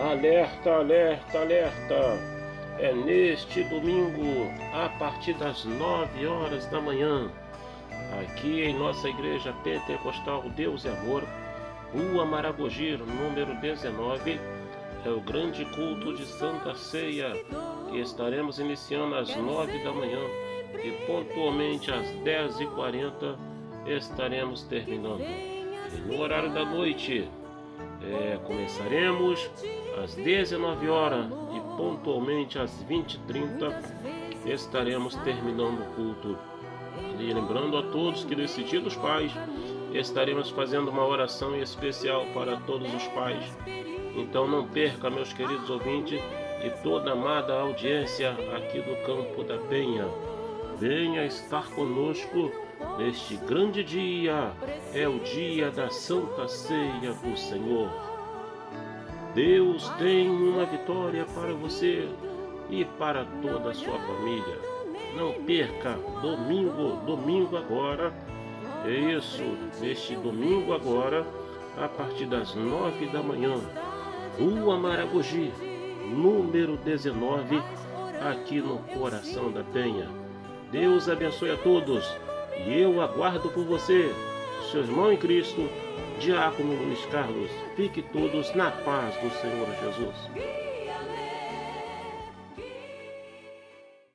Alerta, alerta, alerta! É neste domingo, a partir das 9 horas da manhã, aqui em nossa igreja pentecostal Deus e Amor, Rua Maragogi, número 19, é o grande culto de Santa Ceia, que estaremos iniciando às 9 da manhã e pontualmente às 10h40 estaremos terminando. E no horário da noite, é, começaremos às 19 horas e pontualmente às 20h30 estaremos terminando o culto. E lembrando a todos que nesse dia dos pais estaremos fazendo uma oração especial para todos os pais. Então não perca, meus queridos ouvintes, e toda amada audiência aqui do Campo da Penha. Venha estar conosco neste grande dia. É o dia da Santa Ceia do Senhor. Deus tem uma vitória para você e para toda a sua família. Não perca domingo, domingo agora. É isso, neste domingo agora, a partir das nove da manhã, Rua Maragogi, número 19, aqui no coração da Penha. Deus abençoe a todos e eu aguardo por você, seu irmão em Cristo, Diácono Luiz Carlos. Fique todos na paz do Senhor Jesus.